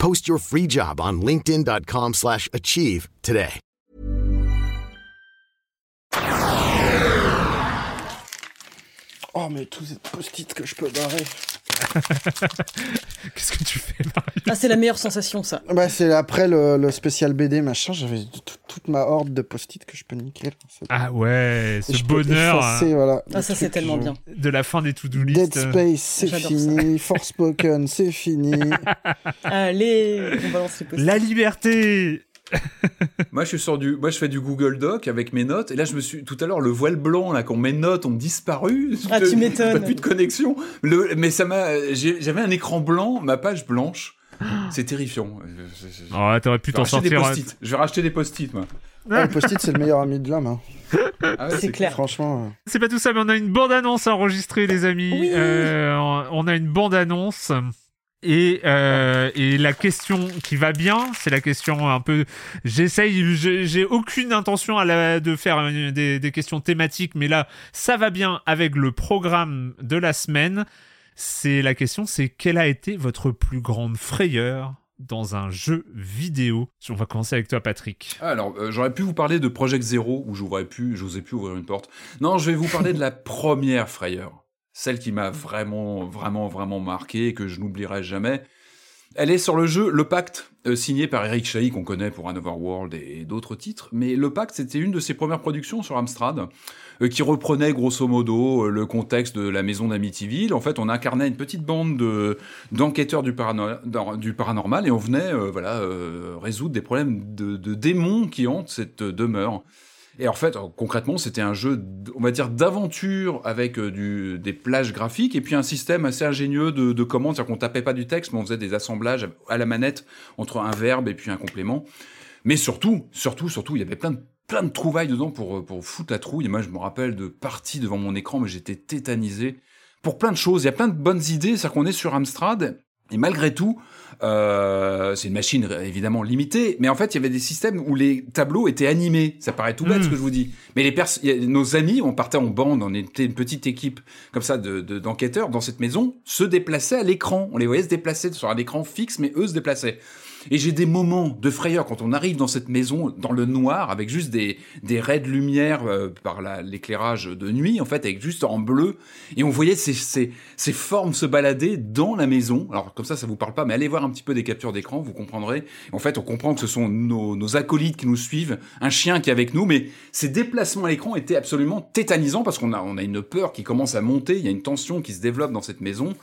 Post your free job on linkedin.com/achieve slash achieve today. Oh, mais tous ces post-it que je peux barrer. Qu'est-ce que tu fais, Mario Ah, c'est la meilleure sensation, ça. Bah, c'est après le, le spécial BD, machin, j'avais t- toute ma horde de post-it que je peux niquer. Ah ouais, ce bonheur effacer, hein, voilà, Ah, ça, c'est tellement je- bien. de la fin des to-do Dead list. Space, c'est fini. Forspoken, c'est fini. Allez, on balance les La liberté Moi, je suis sur du, moi, je fais du Google Doc avec mes notes. Et là, je me suis, tout à l'heure, le voile blanc, là, quand mes notes ont disparu. Ah, tu m'étonnes. T'as plus de connexion. Le, mais ça m'a, j'avais un écran blanc, ma page blanche. C'est terrifiant. Oh, t'aurais pu je vais t'en racheter des sortir. post-it. Je vais racheter des post-it, moi. Ah, le post-it, c'est le meilleur ami de l'homme. hein. Ah ouais, C'est clair. Franchement. euh. C'est pas tout ça, mais on a une bande-annonce à enregistrer, les amis. Oui. Euh, on a une bande-annonce. Et, euh, et la question qui va bien, c'est la question un peu. J'essaye, j'ai aucune intention à la- de faire une- des, des questions thématiques, mais là, ça va bien avec le programme de la semaine. C'est la question, c'est quelle a été votre plus grande frayeur dans un jeu vidéo? On va commencer avec toi, Patrick. Alors, euh, j'aurais pu vous parler de Project Zero, où j'ouvrais pu, j'osais plus ouvrir une porte. Non, je vais vous parler de la première frayeur. Celle qui m'a vraiment, vraiment, vraiment marqué et que je n'oublierai jamais. Elle est sur le jeu Le Pacte, euh, signé par Eric Chahi, qu'on connaît pour Another World et, d'autres titres. Mais Le Pacte, c'était une de ses premières productions sur Amstrad, euh, qui reprenait grosso modo euh, le contexte de la maison d'Amityville. En fait, on incarnait une petite bande de d'enquêteurs du, paranormal et on venait voilà résoudre des problèmes de, démons qui hantent cette demeure. Et en fait, euh, concrètement, c'était un jeu, on va dire, d'aventure avec euh, des plages graphiques et puis un système assez ingénieux de, de commandes, c'est-à-dire qu'on tapait pas du texte, mais on faisait des assemblages à la manette entre un verbe et puis un complément. Mais surtout, surtout, surtout, il y avait plein de plein de trouvailles dedans pour, euh, pour foutre la trouille. Et moi, je me rappelle de parties devant mon écran, mais j'étais tétanisé pour plein de choses. Il y a plein de bonnes idées, c'est-à-dire qu'on est sur Amstrad, et malgré tout, euh, c'est une machine évidemment limitée, mais en fait, il y avait des systèmes où les tableaux étaient animés. Ça paraît tout bête ce que je vous dis. Mais les pers nos amis, on partait en bande, on était une petite équipe comme ça de de- d'enquêteurs dans cette maison, se déplaçaient à l'écran. On les voyait se déplacer sur un écran fixe, mais eux se déplaçaient. Et j'ai des moments de frayeur quand on arrive dans cette maison, dans le noir, avec juste des, des raies de lumière euh, par la- l'éclairage de nuit, en fait, avec juste en bleu. Et on voyait ces, ces, ces formes se balader dans la maison. Alors, comme ça, ça vous parle pas, mais allez voir un petit peu des captures d'écran, vous comprendrez. En fait, on comprend que ce sont nos, nos acolytes qui nous suivent, un chien qui est avec nous, mais ces déplacements à l'écran étaient absolument tétanisants parce qu'on a, on a une peur qui commence à monter, il y a une tension qui se développe dans cette maison.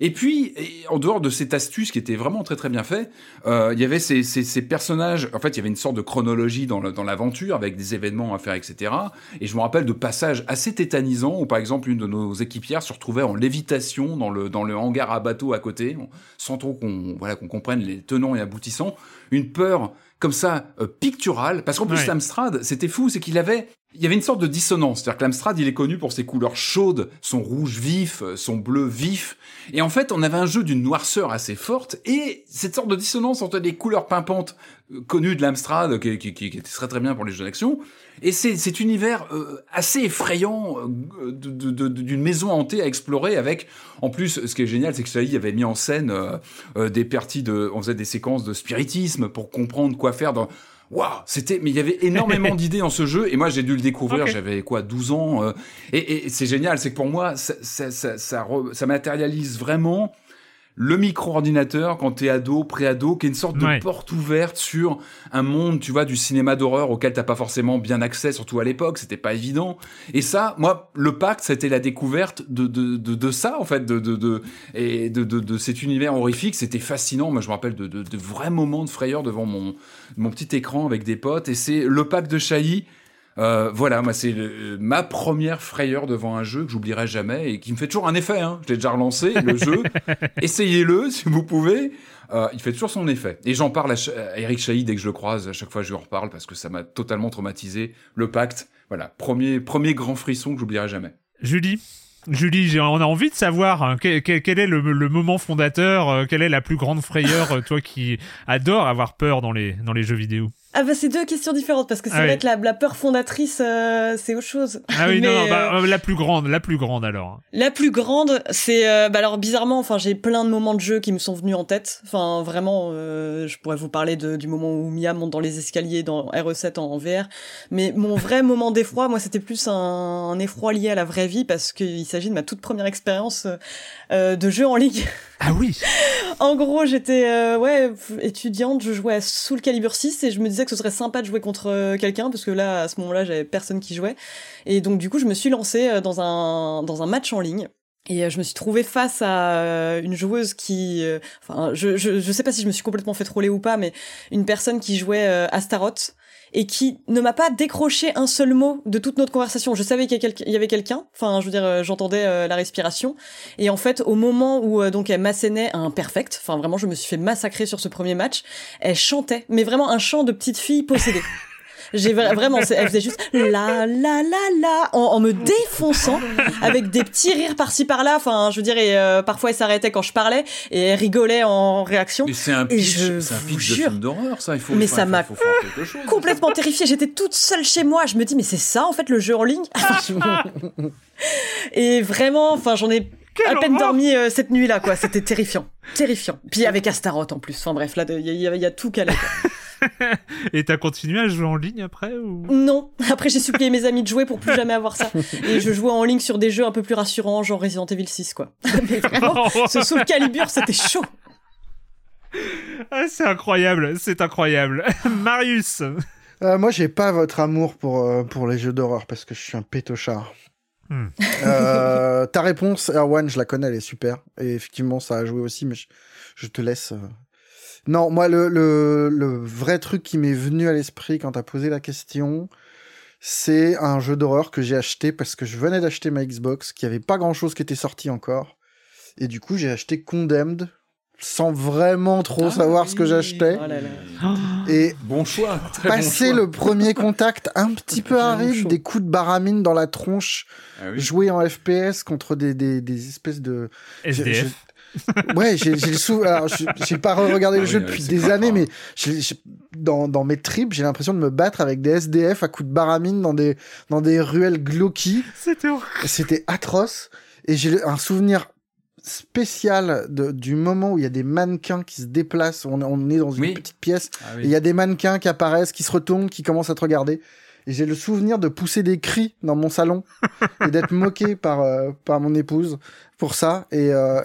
Et puis, et en dehors de cette astuce qui était vraiment très très bien fait, euh, il y avait ces, ces, ces personnages. En fait, il y avait une sorte de chronologie dans l'aventure avec des événements à faire, etc. Et je me rappelle de passages assez tétanisants où, par exemple, une de nos équipières se retrouvait en lévitation dans le dans le hangar à bateau à côté, sans trop qu'on voilà qu'on comprenne les tenants et aboutissants. Une peur comme ça euh, picturale, parce qu'en plus Ouais. Amstrad, c'était fou, c'est qu'il avait il y avait une sorte de dissonance. C'est-à-dire que l'Amstrad, il est connu pour ses couleurs chaudes, son rouge vif, son bleu vif. Et en fait, on avait un jeu d'une noirceur assez forte et cette sorte de dissonance entre les couleurs pimpantes euh, connues de l'Amstrad, qui, qui, qui, était très très bien pour les jeux d'action, et cet univers euh, assez effrayant euh, d'une maison hantée à explorer avec, en plus, ce qui est génial, c'est que Saïd avait mis en scène euh, des parties de, on faisait des séquences de spiritisme pour comprendre quoi faire dans waouh, c'était, mais il y avait énormément d'idées en ce jeu, et moi j'ai dû le découvrir, okay. j'avais quoi, 12 ans, euh, et, et c'est génial, c'est que pour moi, ça, ça, ça, ça, re, ça matérialise vraiment le micro-ordinateur quand t'es ado, pré-ado, qui est une sorte de Ouais. porte ouverte sur un monde, tu vois, du cinéma d'horreur auquel t'as pas forcément bien accès, surtout à l'époque, c'était pas évident. Et ça, moi, le pacte, c'était la découverte de, de, de, de ça, en fait, de, de, de, et de, de, de cet univers horrifique. C'était fascinant. Moi, je me rappelle de, de, de vrais moments de frayeur devant mon, mon petit écran avec des potes. Et c'est le pacte de Chailly. Euh, voilà, moi c'est le- ma première frayeur devant un jeu que j'oublierai jamais et qui me fait toujours un effet. Hein. Je l'ai déjà relancé le jeu. Essayez-le si vous pouvez. Euh, il fait toujours son effet. Et j'en parle à, Eric Chahi dès que je le croise. À chaque fois, je lui en reparle parce que ça m'a totalement traumatisé. Le pacte, voilà, premier premier grand frisson que j'oublierai jamais. Julie? Julie, on a envie de savoir hein, quel, est le, le moment fondateur, euh, quelle est la plus grande frayeur, euh, toi qui adore avoir peur dans les, dans les jeux vidéo? Ah bah c'est deux questions différentes parce que c'est Ah vrai oui. que la, la peur fondatrice c'est c'est autre chose. Ah oui, non, Mais, non, bah, euh, euh, la plus grande, la plus grande alors. La plus grande, c'est euh, bah alors bizarrement, enfin j'ai plein de moments de jeu qui me sont venus en tête. Enfin vraiment, euh, je pourrais vous parler de, du moment où Mia monte dans les escaliers dans RE7 en, en VR. Mais mon vrai moment d'effroi, moi c'était plus un, un effroi lié à la vraie vie parce qu'il s'agit de ma toute première expérience euh, de jeu en ligne. Ah oui En gros, j'étais euh, ouais étudiante, je jouais à Soul Calibur 6 et je me disais que ce serait sympa de jouer contre euh, quelqu'un parce que là à ce moment-là, j'avais personne qui jouait et donc du coup, je me suis lancée euh, dans un match en ligne. Et je me suis trouvée face à une joueuse qui, enfin, je, je je sais pas si je me suis complètement fait troller ou pas, mais une personne qui jouait euh, Astaroth et qui ne m'a pas décroché un seul mot de toute notre conversation. Je savais qu'il y avait quelqu'un, enfin, je veux dire, euh, j'entendais euh, la respiration, et en fait, au moment où euh, donc elle m'assénait un perfect, enfin vraiment, je me suis fait massacrer sur ce premier match. Elle chantait, mais vraiment un chant de petite fille possédée. J'ai vra- vraiment, elle faisait juste la la la la en, en me défonçant avec des petits rires par-ci par-là. Enfin, je veux dire, et euh, parfois elle s'arrêtait quand je parlais et elle rigolait en réaction. Mais c'est un Et pitch, je un pitch de film d'horreur, ça. Il faut. Mais enfin, ça m'a chose. complètement terrifiée. J'étais toute seule chez moi. Je me dis, mais c'est ça en fait le jeu en ligne? et vraiment, enfin, j'en ai Quelle à peine horreur dormi euh, cette nuit-là, quoi. C'était terrifiant, terrifiant. Puis avec Astaroth en plus. Enfin bref, là, il y, a- il y a tout calé. Et t'as continué à jouer en ligne après ou... Non. Après, j'ai supplié mes amis de jouer pour plus jamais avoir ça. Et je jouais en ligne sur des jeux un peu plus rassurants, genre Resident Evil 6, quoi. Mais vraiment, ce Soul Calibur, c'était chaud. Ah, c'est incroyable, c'est incroyable. Marius Euh, moi, j'ai pas votre amour pour, euh, pour les jeux d'horreur parce que je suis un pétochard. Hmm. Euh, ta réponse, Erwan, je la connais, elle est super. Et effectivement, ça a joué aussi, mais je, je te laisse. Non, moi, le, le, le vrai truc qui m'est venu à l'esprit quand t'as posé la question, c'est un jeu d'horreur que j'ai acheté parce que je venais d'acheter ma Xbox, qui avait pas grand chose qui était sorti encore. Et du coup, j'ai acheté Condemned sans vraiment trop Ah savoir ce que j'achetais. Oh. Et Bon choix. Bon passer choix. le premier contact un petit peu aride, des coups de baramine dans la tronche, Ah oui. jouer en FPS contre des, des, des espèces de... SDF. Ouais, j'ai j'ai le sou... Alors, j'ai pas regardé Ah le oui, jeu depuis des années, mais j'ai- j'ai- dans, dans mes tripes, j'ai l'impression de me battre avec des SDF à coups de baramine dans des, dans des ruelles glauques. C'était horrible. C'était atroce. Et j'ai un souvenir spécial de, du moment où il y a des mannequins qui se déplacent. On, on est dans une Oui. petite pièce Ah et il y a des mannequins qui apparaissent, qui se retournent, qui commencent à te regarder. Et j'ai le souvenir de pousser des cris dans mon salon et d'être moqué par, euh, par mon épouse pour ça. Et, euh,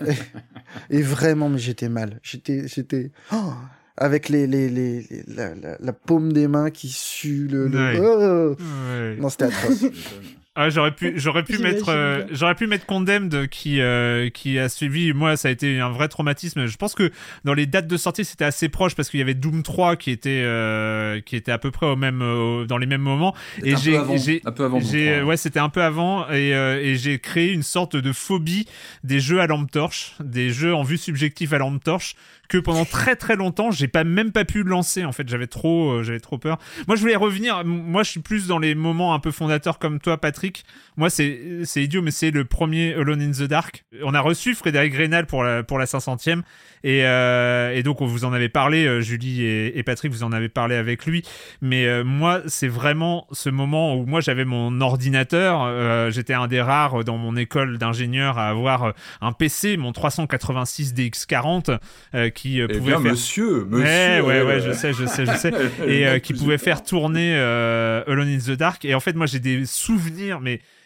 et, et vraiment, mais j'étais mal. J'étais, j'étais, oh, avec les, les, les, les- la, la, la paume des mains qui sue le, le- Ouais. oh. Ouais. non, c'était atroce. Ah, j'aurais pu, j'aurais pu mettre, euh, j'aurais pu mettre Condemned qui, euh, qui a suivi. Moi, ça a été un vrai traumatisme. Je pense que dans les dates de sortie, c'était assez proche parce qu'il y avait Doom 3 qui était, euh, qui était à peu près au même, dans les mêmes moments. Peu j'ai, avant, j'ai, un peu avant j'ai- 3, ouais, c'était un peu avant. Et, euh, et j'ai créé une sorte de phobie des jeux à lampe torche, des jeux en vue subjective à lampe torche que pendant très très longtemps j'ai pas même pas pu lancer en fait. J'avais trop euh, j'avais trop peur. Moi je voulais revenir. Moi je suis plus dans les moments un peu fondateurs comme toi Patrick moi c'est idiot mais c'est le premier Alone in the Dark on a reçu Frédéric Rénal pour la pour la 500e et, euh, et donc on vous en avait parlé euh, Julie et, et Patrick vous en avez parlé avec lui mais euh, moi c'est vraiment ce moment où moi j'avais mon ordinateur euh, j'étais un des rares dans mon école d'ingénieur à avoir un PC mon 386 DX40 euh, qui Eh pouvait bien, faire monsieur, monsieur. Ouais, ouais, ouais, euh, je sais, je sais, je sais. et qui pouvait ou- faire tourner Alone in the Dark. Et en fait, moi, j'ai des souvenirs,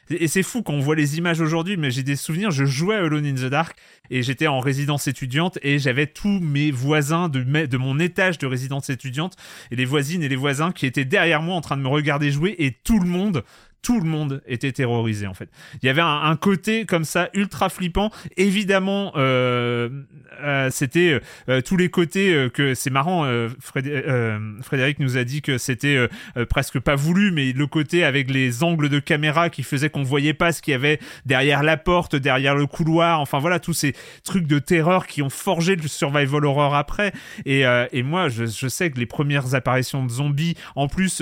Et c'est fou quand on voit les images aujourd'hui, mais j'ai des souvenirs. Je jouais à Alone in the Dark et j'étais en résidence étudiante et j'avais tous mes voisins de mon étage de résidence étudiante et les voisines et les voisins qui étaient derrière moi en train de me regarder jouer et tout le monde tout le monde était terrorisé en fait. Il y avait un, côté comme ça ultra flippant. Évidemment, euh, euh, c'était euh, tous les côtés euh, que c'est marrant. euh, Frédé- euh, Frédéric nous a dit que c'était euh, euh, presque pas voulu, mais le côté avec les angles de caméra qui faisait qu'on voyait pas ce qu'il y avait derrière la porte, derrière le couloir. Enfin voilà, tous ces trucs de terreur qui ont forgé le survival horror après. Et, euh, et moi, je, je sais que les premières apparitions de zombies, en plus.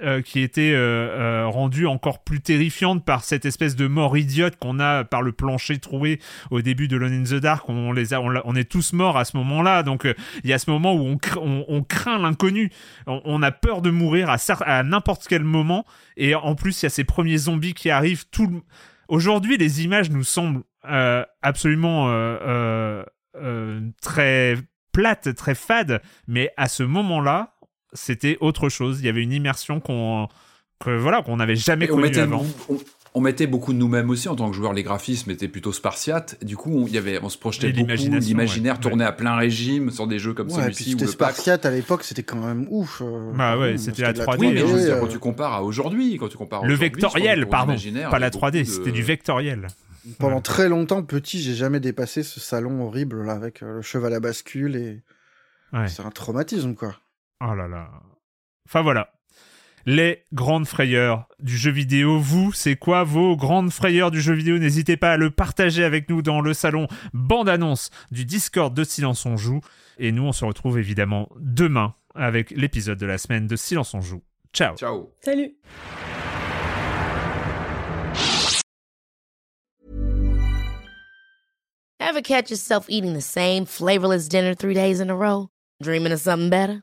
Euh, qui étaient euh, euh, rendues encore plus terrifiantes par cette espèce de mort idiote qu'on a par le plancher troué au début de Lone in the Dark. On, les a, on, est tous morts à ce moment-là. Donc il y a ce moment où on, cr- on, craint l'inconnu. On, a peur de mourir à, à n'importe quel moment. Et en plus, il y a ces premiers zombies qui arrivent. Tout Aujourd'hui, les images nous semblent absolument très plates, très fades. Mais à ce moment-là, c'était autre chose. Il y avait une immersion qu'on que, voilà qu'on n'avait jamais Et on connue mettait, avant. on, on mettait beaucoup de nous-mêmes aussi en tant que joueurs. Les graphismes étaient plutôt spartiates. Du coup, on, y avait, on se projetait Et beaucoup. L'imaginaire ouais. tournait à plein régime sur des jeux comme Ouais, celui-ci c'était. Spartiate à l'époque, c'était quand même ouf. euh, Bah ouais, c'était la de 3D, Oui, mais je veux dire, euh, quand tu compares à aujourd'hui, quand tu compares Le vectoriel, pardon, pas la 3D, beaucoup de- c'était du vectoriel. Pendant très longtemps, petit, j'ai jamais dépassé ce salon horrible là avec euh, le cheval à bascule et Ouais. c'est un traumatisme quoi. Oh là là. Enfin voilà. Les grandes frayeurs du jeu vidéo. Vous, c'est quoi vos grandes frayeurs du jeu vidéo? N'hésitez pas à le partager avec nous dans le salon bande-annonce du Discord de Silence on Joue. Et nous, on se retrouve évidemment demain avec l'épisode de la semaine de Silence on Joue. Ciao Ciao. Salut Ever catch yourself eating the same flavorless dinner three days in a row? Dreaming of something better?